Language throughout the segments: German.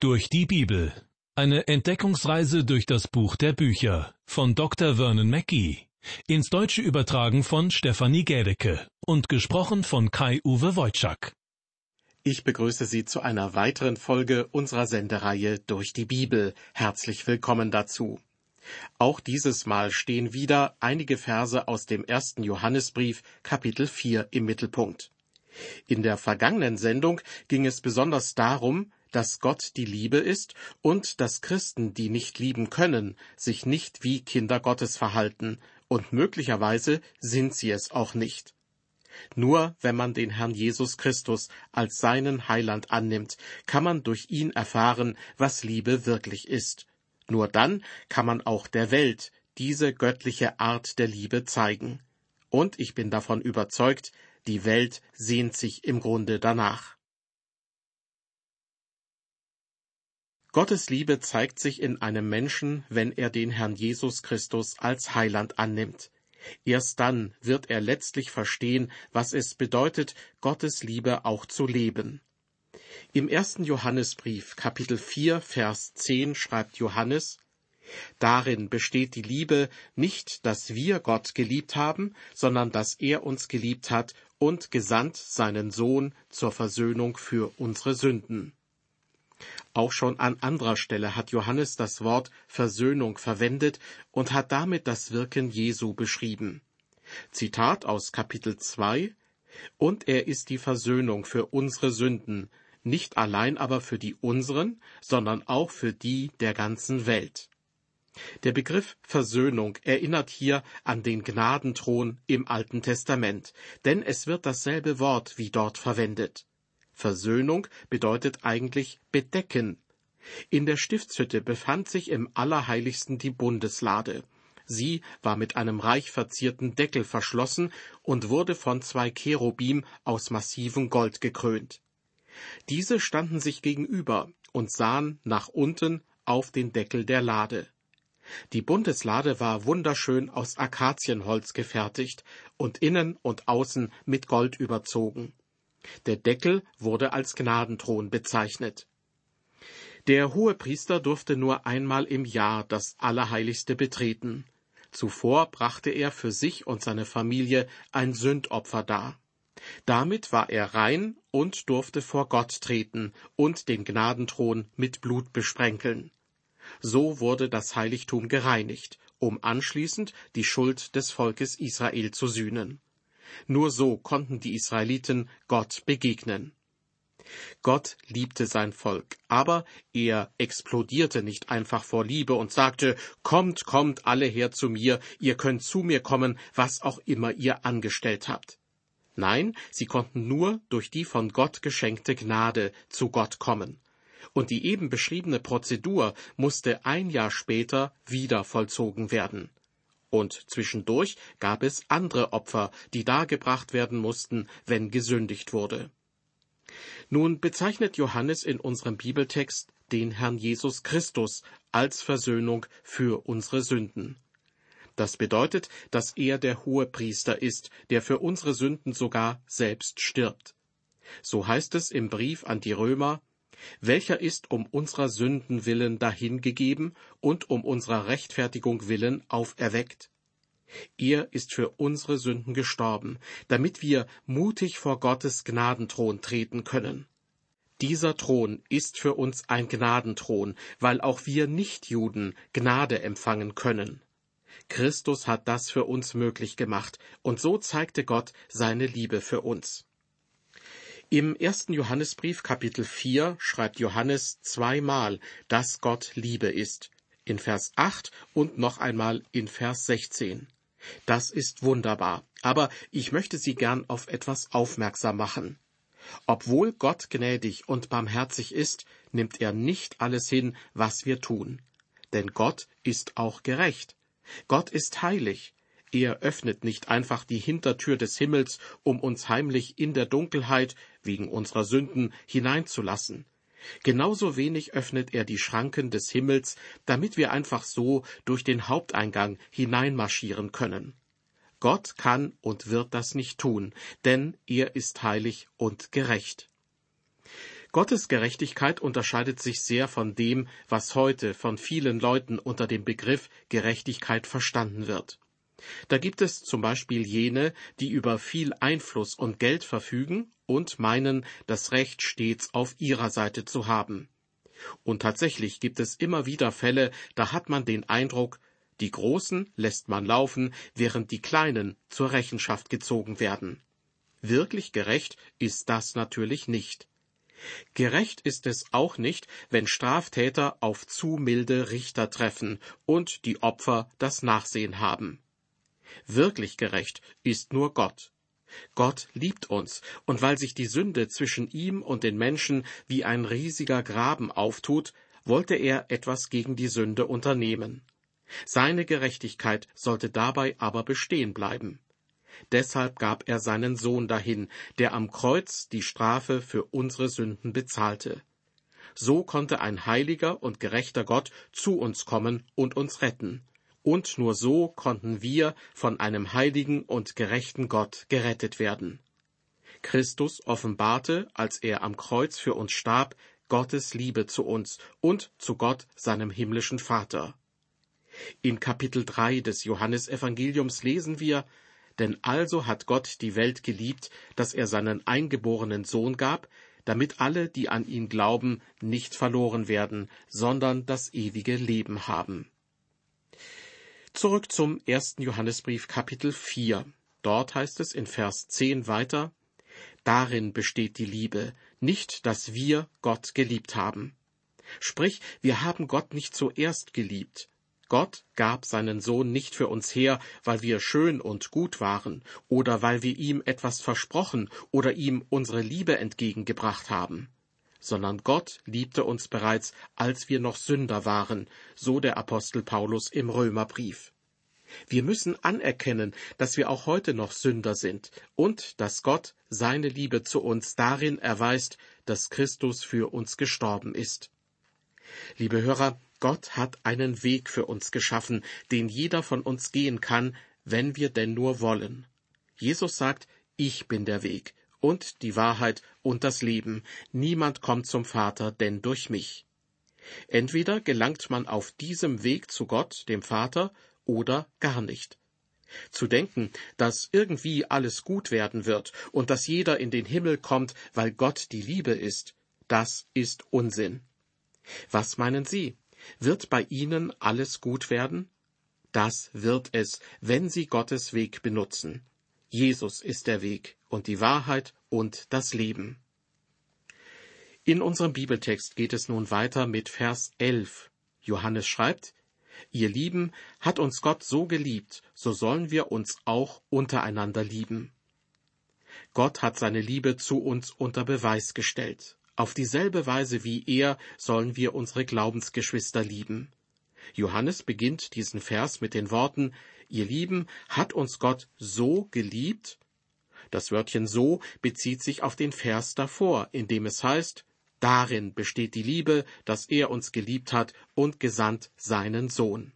Durch die Bibel. Eine Entdeckungsreise durch das Buch der Bücher von Dr. Vernon Mackey. Ins Deutsche übertragen von Stefanie Gädecke und gesprochen von Kai-Uwe Wojczak. Ich begrüße Sie zu einer weiteren Folge unserer Sendereihe Durch die Bibel. Herzlich willkommen dazu. Auch dieses Mal stehen wieder einige Verse aus dem ersten Johannesbrief, Kapitel 4 im Mittelpunkt. In der vergangenen Sendung ging es besonders darum, dass Gott die Liebe ist und dass Christen, die nicht lieben können, sich nicht wie Kinder Gottes verhalten, und möglicherweise sind sie es auch nicht. Nur wenn man den Herrn Jesus Christus als seinen Heiland annimmt, kann man durch ihn erfahren, was Liebe wirklich ist. Nur dann kann man auch der Welt diese göttliche Art der Liebe zeigen. Und ich bin davon überzeugt, die Welt sehnt sich im Grunde danach. Gottes Liebe zeigt sich in einem Menschen, wenn er den Herrn Jesus Christus als Heiland annimmt. Erst dann wird er letztlich verstehen, was es bedeutet, Gottes Liebe auch zu leben. Im ersten Johannesbrief, Kapitel 4, Vers 10 schreibt Johannes, Darin besteht die Liebe nicht, dass wir Gott geliebt haben, sondern dass er uns geliebt hat und gesandt seinen Sohn zur Versöhnung für unsere Sünden. Auch schon an anderer Stelle hat Johannes das Wort Versöhnung verwendet und hat damit das Wirken Jesu beschrieben. Zitat aus Kapitel 2 Und er ist die Versöhnung für unsere Sünden, nicht allein aber für die unseren, sondern auch für die der ganzen Welt. Der Begriff Versöhnung erinnert hier an den Gnadenthron im Alten Testament, denn es wird dasselbe Wort wie dort verwendet. Versöhnung bedeutet eigentlich bedecken. In der Stiftshütte befand sich im Allerheiligsten die Bundeslade. Sie war mit einem reich verzierten Deckel verschlossen und wurde von zwei Cherubim aus massivem Gold gekrönt. Diese standen sich gegenüber und sahen nach unten auf den Deckel der Lade. Die Bundeslade war wunderschön aus Akazienholz gefertigt und innen und außen mit Gold überzogen. Der Deckel wurde als Gnadenthron bezeichnet. Der Hohepriester durfte nur einmal im Jahr das Allerheiligste betreten. Zuvor brachte er für sich und seine Familie ein Sündopfer dar. Damit war er rein und durfte vor Gott treten und den Gnadenthron mit Blut besprenkeln. So wurde das Heiligtum gereinigt, um anschließend die Schuld des Volkes Israel zu sühnen. Nur so konnten die Israeliten Gott begegnen. Gott liebte sein Volk, aber er explodierte nicht einfach vor Liebe und sagte, Kommt, kommt alle her zu mir, ihr könnt zu mir kommen, was auch immer ihr angestellt habt. Nein, sie konnten nur durch die von Gott geschenkte Gnade zu Gott kommen. Und die eben beschriebene Prozedur musste ein Jahr später wieder vollzogen werden. Und zwischendurch gab es andere Opfer, die dargebracht werden mussten, wenn gesündigt wurde. Nun bezeichnet Johannes in unserem Bibeltext den Herrn Jesus Christus als Versöhnung für unsere Sünden. Das bedeutet, dass er der hohe Priester ist, der für unsere Sünden sogar selbst stirbt. So heißt es im Brief an die Römer, welcher ist um unserer Sünden willen dahingegeben und um unserer Rechtfertigung willen auferweckt. Er ist für unsere Sünden gestorben, damit wir mutig vor Gottes Gnadenthron treten können. Dieser Thron ist für uns ein Gnadenthron, weil auch wir Nichtjuden Gnade empfangen können. Christus hat das für uns möglich gemacht, und so zeigte Gott seine Liebe für uns. Im ersten Johannesbrief Kapitel 4 schreibt Johannes zweimal, dass Gott Liebe ist. In Vers 8 und noch einmal in Vers 16. Das ist wunderbar, aber ich möchte Sie gern auf etwas aufmerksam machen. Obwohl Gott gnädig und barmherzig ist, nimmt er nicht alles hin, was wir tun. Denn Gott ist auch gerecht. Gott ist heilig. Er öffnet nicht einfach die Hintertür des Himmels, um uns heimlich in der Dunkelheit wegen unserer Sünden hineinzulassen. Genauso wenig öffnet er die Schranken des Himmels, damit wir einfach so durch den Haupteingang hineinmarschieren können. Gott kann und wird das nicht tun, denn er ist heilig und gerecht. Gottes Gerechtigkeit unterscheidet sich sehr von dem, was heute von vielen Leuten unter dem Begriff Gerechtigkeit verstanden wird. Da gibt es zum Beispiel jene, die über viel Einfluss und Geld verfügen und meinen, das Recht stets auf ihrer Seite zu haben. Und tatsächlich gibt es immer wieder Fälle, da hat man den Eindruck, die Großen lässt man laufen, während die Kleinen zur Rechenschaft gezogen werden. Wirklich gerecht ist das natürlich nicht. Gerecht ist es auch nicht, wenn Straftäter auf zu milde Richter treffen und die Opfer das Nachsehen haben. Wirklich gerecht ist nur Gott. Gott liebt uns, und weil sich die Sünde zwischen ihm und den Menschen wie ein riesiger Graben auftut, wollte er etwas gegen die Sünde unternehmen. Seine Gerechtigkeit sollte dabei aber bestehen bleiben. Deshalb gab er seinen Sohn dahin, der am Kreuz die Strafe für unsere Sünden bezahlte. So konnte ein heiliger und gerechter Gott zu uns kommen und uns retten. Und nur so konnten wir von einem heiligen und gerechten Gott gerettet werden. Christus offenbarte, als er am Kreuz für uns starb, Gottes Liebe zu uns und zu Gott, seinem himmlischen Vater. In Kapitel 3 des Johannesevangeliums lesen wir, denn also hat Gott die Welt geliebt, dass er seinen eingeborenen Sohn gab, damit alle, die an ihn glauben, nicht verloren werden, sondern das ewige Leben haben. Zurück zum ersten Johannesbrief Kapitel 4. Dort heißt es in Vers 10 weiter, Darin besteht die Liebe, nicht, dass wir Gott geliebt haben. Sprich, wir haben Gott nicht zuerst geliebt, Gott gab seinen Sohn nicht für uns her, weil wir schön und gut waren oder weil wir ihm etwas versprochen oder ihm unsere Liebe entgegengebracht haben, sondern Gott liebte uns bereits, als wir noch Sünder waren, so der Apostel Paulus im Römerbrief. Wir müssen anerkennen, dass wir auch heute noch Sünder sind und dass Gott seine Liebe zu uns darin erweist, dass Christus für uns gestorben ist. Liebe Hörer, Gott hat einen Weg für uns geschaffen, den jeder von uns gehen kann, wenn wir denn nur wollen. Jesus sagt, ich bin der Weg und die Wahrheit und das Leben. Niemand kommt zum Vater denn durch mich. Entweder gelangt man auf diesem Weg zu Gott, dem Vater, oder gar nicht. Zu denken, dass irgendwie alles gut werden wird und dass jeder in den Himmel kommt, weil Gott die Liebe ist, das ist Unsinn. Was meinen Sie? Wird bei ihnen alles gut werden? Das wird es, wenn sie Gottes Weg benutzen. Jesus ist der Weg und die Wahrheit und das Leben. In unserem Bibeltext geht es nun weiter mit Vers 11. Johannes schreibt, Ihr Lieben, hat uns Gott so geliebt, so sollen wir uns auch untereinander lieben. Gott hat seine Liebe zu uns unter Beweis gestellt. Auf dieselbe Weise wie er sollen wir unsere Glaubensgeschwister lieben. Johannes beginnt diesen Vers mit den Worten, Ihr Lieben, hat uns Gott so geliebt? Das Wörtchen so bezieht sich auf den Vers davor, in dem es heißt, Darin besteht die Liebe, dass er uns geliebt hat und gesandt seinen Sohn.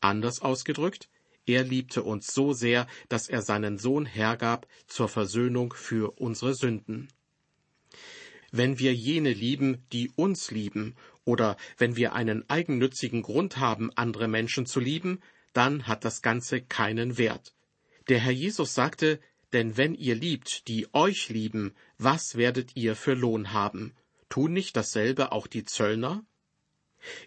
Anders ausgedrückt, er liebte uns so sehr, dass er seinen Sohn hergab zur Versöhnung für unsere Sünden wenn wir jene lieben, die uns lieben, oder wenn wir einen eigennützigen Grund haben, andere Menschen zu lieben, dann hat das Ganze keinen Wert. Der Herr Jesus sagte, denn wenn ihr liebt, die euch lieben, was werdet ihr für Lohn haben? Tun nicht dasselbe auch die Zöllner?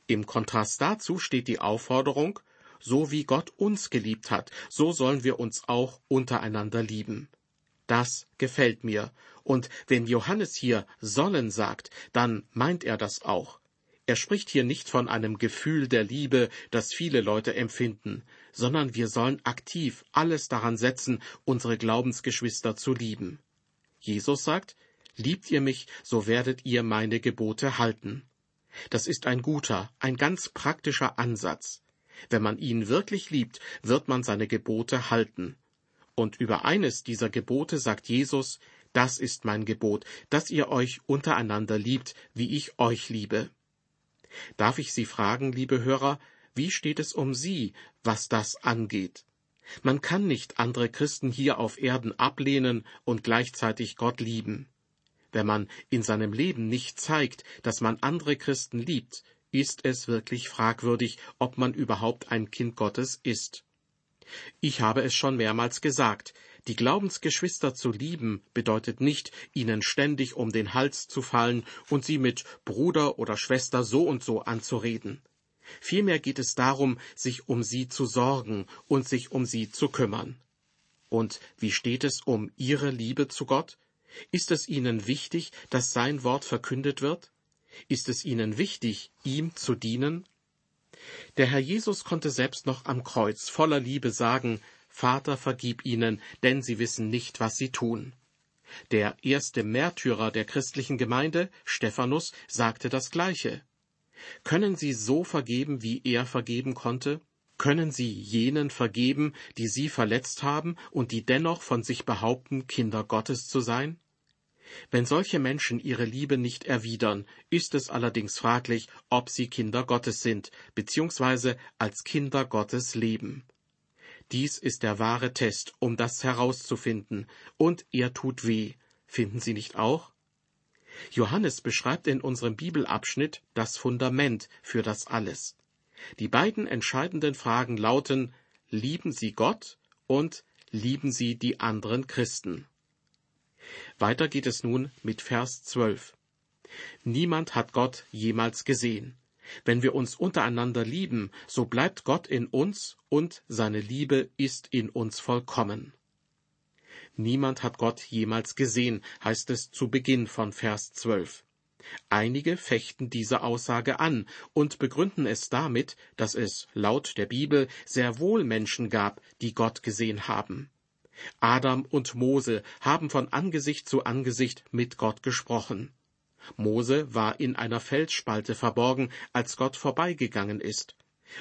Im Kontrast dazu steht die Aufforderung, so wie Gott uns geliebt hat, so sollen wir uns auch untereinander lieben. Das gefällt mir. Und wenn Johannes hier sollen sagt, dann meint er das auch. Er spricht hier nicht von einem Gefühl der Liebe, das viele Leute empfinden, sondern wir sollen aktiv alles daran setzen, unsere Glaubensgeschwister zu lieben. Jesus sagt, Liebt ihr mich, so werdet ihr meine Gebote halten. Das ist ein guter, ein ganz praktischer Ansatz. Wenn man ihn wirklich liebt, wird man seine Gebote halten. Und über eines dieser Gebote sagt Jesus, das ist mein Gebot, dass ihr euch untereinander liebt, wie ich euch liebe. Darf ich Sie fragen, liebe Hörer, wie steht es um Sie, was das angeht? Man kann nicht andere Christen hier auf Erden ablehnen und gleichzeitig Gott lieben. Wenn man in seinem Leben nicht zeigt, dass man andere Christen liebt, ist es wirklich fragwürdig, ob man überhaupt ein Kind Gottes ist. Ich habe es schon mehrmals gesagt, die Glaubensgeschwister zu lieben bedeutet nicht, ihnen ständig um den Hals zu fallen und sie mit Bruder oder Schwester so und so anzureden. Vielmehr geht es darum, sich um sie zu sorgen und sich um sie zu kümmern. Und wie steht es um ihre Liebe zu Gott? Ist es ihnen wichtig, dass sein Wort verkündet wird? Ist es ihnen wichtig, ihm zu dienen? Der Herr Jesus konnte selbst noch am Kreuz voller Liebe sagen, Vater, vergib ihnen, denn sie wissen nicht, was sie tun. Der erste Märtyrer der christlichen Gemeinde, Stephanus, sagte das Gleiche. Können Sie so vergeben, wie er vergeben konnte? Können Sie jenen vergeben, die Sie verletzt haben und die dennoch von sich behaupten, Kinder Gottes zu sein? Wenn solche Menschen ihre Liebe nicht erwidern, ist es allerdings fraglich, ob sie Kinder Gottes sind, beziehungsweise als Kinder Gottes leben. Dies ist der wahre Test, um das herauszufinden, und er tut weh. Finden Sie nicht auch? Johannes beschreibt in unserem Bibelabschnitt das Fundament für das alles. Die beiden entscheidenden Fragen lauten Lieben Sie Gott und lieben Sie die anderen Christen. Weiter geht es nun mit Vers 12. Niemand hat Gott jemals gesehen. Wenn wir uns untereinander lieben, so bleibt Gott in uns und seine Liebe ist in uns vollkommen. Niemand hat Gott jemals gesehen, heißt es zu Beginn von Vers 12. Einige fechten diese Aussage an und begründen es damit, dass es laut der Bibel sehr wohl Menschen gab, die Gott gesehen haben. Adam und Mose haben von Angesicht zu Angesicht mit Gott gesprochen. Mose war in einer Felsspalte verborgen, als Gott vorbeigegangen ist.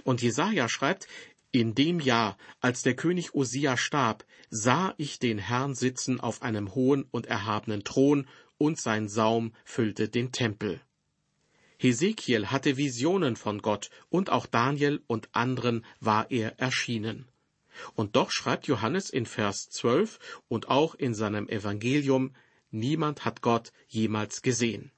Und Jesaja schreibt, in dem Jahr, als der König Usia starb, sah ich den Herrn sitzen auf einem hohen und erhabenen Thron, und sein Saum füllte den Tempel. Hesekiel hatte Visionen von Gott, und auch Daniel und anderen war er erschienen. Und doch schreibt Johannes in Vers 12 und auch in seinem Evangelium, niemand hat Gott jemals gesehen.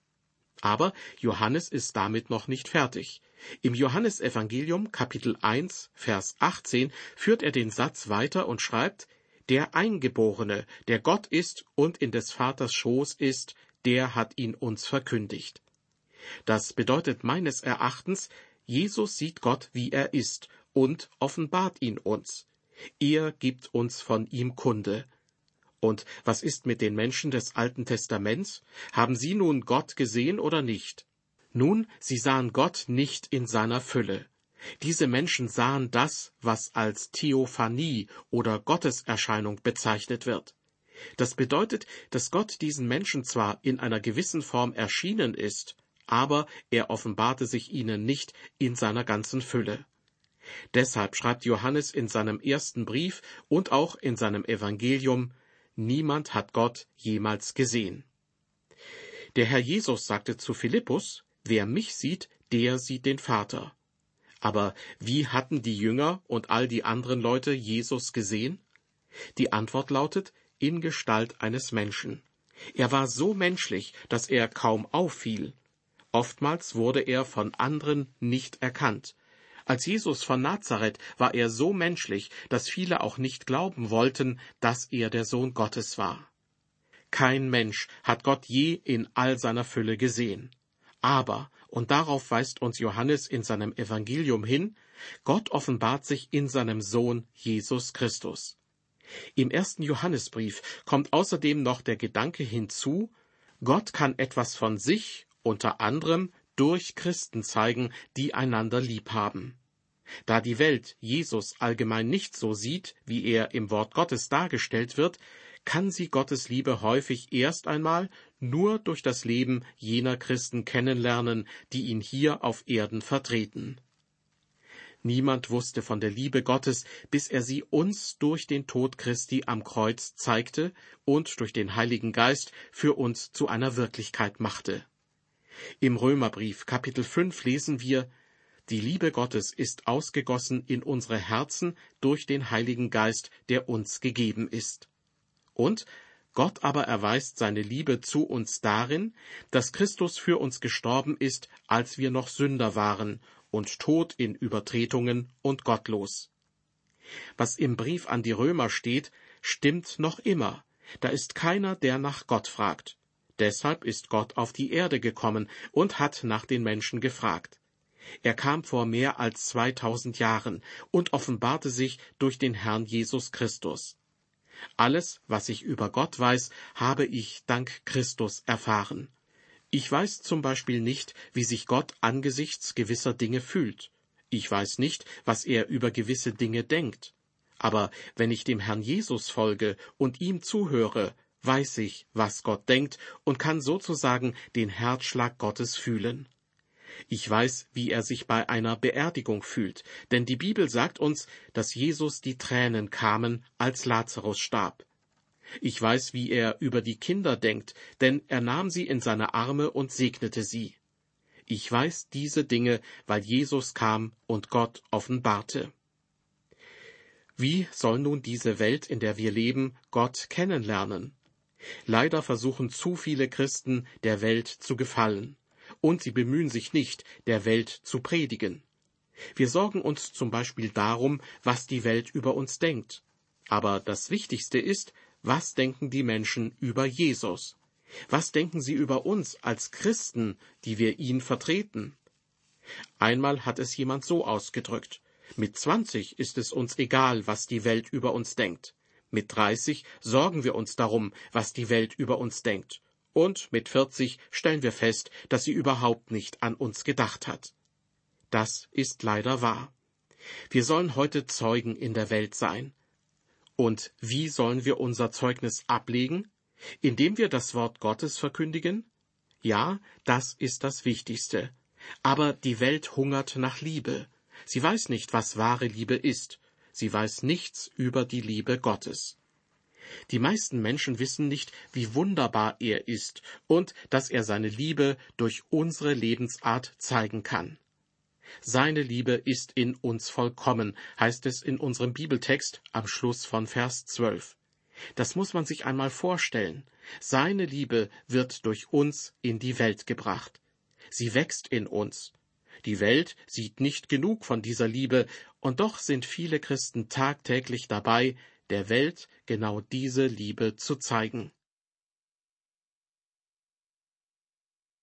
Aber Johannes ist damit noch nicht fertig. Im Johannesevangelium Kapitel 1, Vers 18 führt er den Satz weiter und schreibt, der Eingeborene, der Gott ist und in des Vaters Schoß ist, der hat ihn uns verkündigt. Das bedeutet meines Erachtens, Jesus sieht Gott, wie er ist, und offenbart ihn uns. Er gibt uns von ihm Kunde. Und was ist mit den Menschen des Alten Testaments? Haben sie nun Gott gesehen oder nicht? Nun, sie sahen Gott nicht in seiner Fülle. Diese Menschen sahen das, was als Theophanie oder Gotteserscheinung bezeichnet wird. Das bedeutet, dass Gott diesen Menschen zwar in einer gewissen Form erschienen ist, aber er offenbarte sich ihnen nicht in seiner ganzen Fülle. Deshalb schreibt Johannes in seinem ersten Brief und auch in seinem Evangelium, Niemand hat Gott jemals gesehen. Der Herr Jesus sagte zu Philippus, Wer mich sieht, der sieht den Vater. Aber wie hatten die Jünger und all die anderen Leute Jesus gesehen? Die Antwort lautet, in Gestalt eines Menschen. Er war so menschlich, dass er kaum auffiel. Oftmals wurde er von anderen nicht erkannt, als Jesus von Nazareth war er so menschlich, dass viele auch nicht glauben wollten, dass er der Sohn Gottes war. Kein Mensch hat Gott je in all seiner Fülle gesehen. Aber, und darauf weist uns Johannes in seinem Evangelium hin, Gott offenbart sich in seinem Sohn Jesus Christus. Im ersten Johannesbrief kommt außerdem noch der Gedanke hinzu, Gott kann etwas von sich, unter anderem durch Christen zeigen, die einander lieb haben. Da die Welt Jesus allgemein nicht so sieht, wie er im Wort Gottes dargestellt wird, kann sie Gottes Liebe häufig erst einmal nur durch das Leben jener Christen kennenlernen, die ihn hier auf Erden vertreten. Niemand wusste von der Liebe Gottes, bis er sie uns durch den Tod Christi am Kreuz zeigte und durch den Heiligen Geist für uns zu einer Wirklichkeit machte. Im Römerbrief Kapitel 5 lesen wir, die Liebe Gottes ist ausgegossen in unsere Herzen durch den Heiligen Geist, der uns gegeben ist. Und Gott aber erweist seine Liebe zu uns darin, dass Christus für uns gestorben ist, als wir noch Sünder waren und tot in Übertretungen und gottlos. Was im Brief an die Römer steht, stimmt noch immer. Da ist keiner, der nach Gott fragt. Deshalb ist Gott auf die Erde gekommen und hat nach den Menschen gefragt. Er kam vor mehr als zweitausend Jahren und offenbarte sich durch den Herrn Jesus Christus. Alles, was ich über Gott weiß, habe ich dank Christus erfahren. Ich weiß zum Beispiel nicht, wie sich Gott angesichts gewisser Dinge fühlt. Ich weiß nicht, was er über gewisse Dinge denkt. Aber wenn ich dem Herrn Jesus folge und ihm zuhöre, weiß ich, was Gott denkt und kann sozusagen den Herzschlag Gottes fühlen. Ich weiß, wie er sich bei einer Beerdigung fühlt, denn die Bibel sagt uns, dass Jesus die Tränen kamen, als Lazarus starb. Ich weiß, wie er über die Kinder denkt, denn er nahm sie in seine Arme und segnete sie. Ich weiß diese Dinge, weil Jesus kam und Gott offenbarte. Wie soll nun diese Welt, in der wir leben, Gott kennenlernen? Leider versuchen zu viele Christen, der Welt zu gefallen und sie bemühen sich nicht, der Welt zu predigen. Wir sorgen uns zum Beispiel darum, was die Welt über uns denkt. Aber das Wichtigste ist, was denken die Menschen über Jesus? Was denken sie über uns als Christen, die wir ihn vertreten? Einmal hat es jemand so ausgedrückt. Mit zwanzig ist es uns egal, was die Welt über uns denkt. Mit dreißig sorgen wir uns darum, was die Welt über uns denkt und mit vierzig stellen wir fest, dass sie überhaupt nicht an uns gedacht hat. Das ist leider wahr. Wir sollen heute Zeugen in der Welt sein. Und wie sollen wir unser Zeugnis ablegen? Indem wir das Wort Gottes verkündigen? Ja, das ist das Wichtigste. Aber die Welt hungert nach Liebe. Sie weiß nicht, was wahre Liebe ist. Sie weiß nichts über die Liebe Gottes. Die meisten Menschen wissen nicht, wie wunderbar er ist und dass er seine Liebe durch unsere Lebensart zeigen kann. Seine Liebe ist in uns vollkommen, heißt es in unserem Bibeltext am Schluss von Vers 12. Das muss man sich einmal vorstellen. Seine Liebe wird durch uns in die Welt gebracht. Sie wächst in uns. Die Welt sieht nicht genug von dieser Liebe, und doch sind viele Christen tagtäglich dabei, der Welt genau diese Liebe zu zeigen.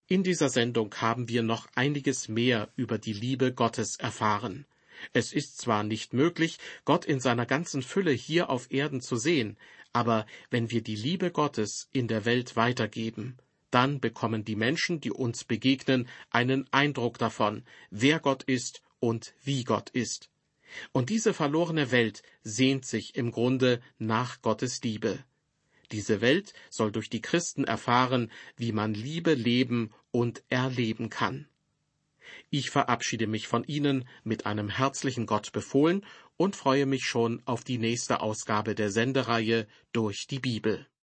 In dieser Sendung haben wir noch einiges mehr über die Liebe Gottes erfahren. Es ist zwar nicht möglich, Gott in seiner ganzen Fülle hier auf Erden zu sehen, aber wenn wir die Liebe Gottes in der Welt weitergeben, dann bekommen die Menschen, die uns begegnen, einen Eindruck davon, wer Gott ist und wie Gott ist. Und diese verlorene Welt sehnt sich im Grunde nach Gottes Liebe. Diese Welt soll durch die Christen erfahren, wie man Liebe leben und erleben kann. Ich verabschiede mich von Ihnen mit einem herzlichen Gott befohlen und freue mich schon auf die nächste Ausgabe der Sendereihe durch die Bibel.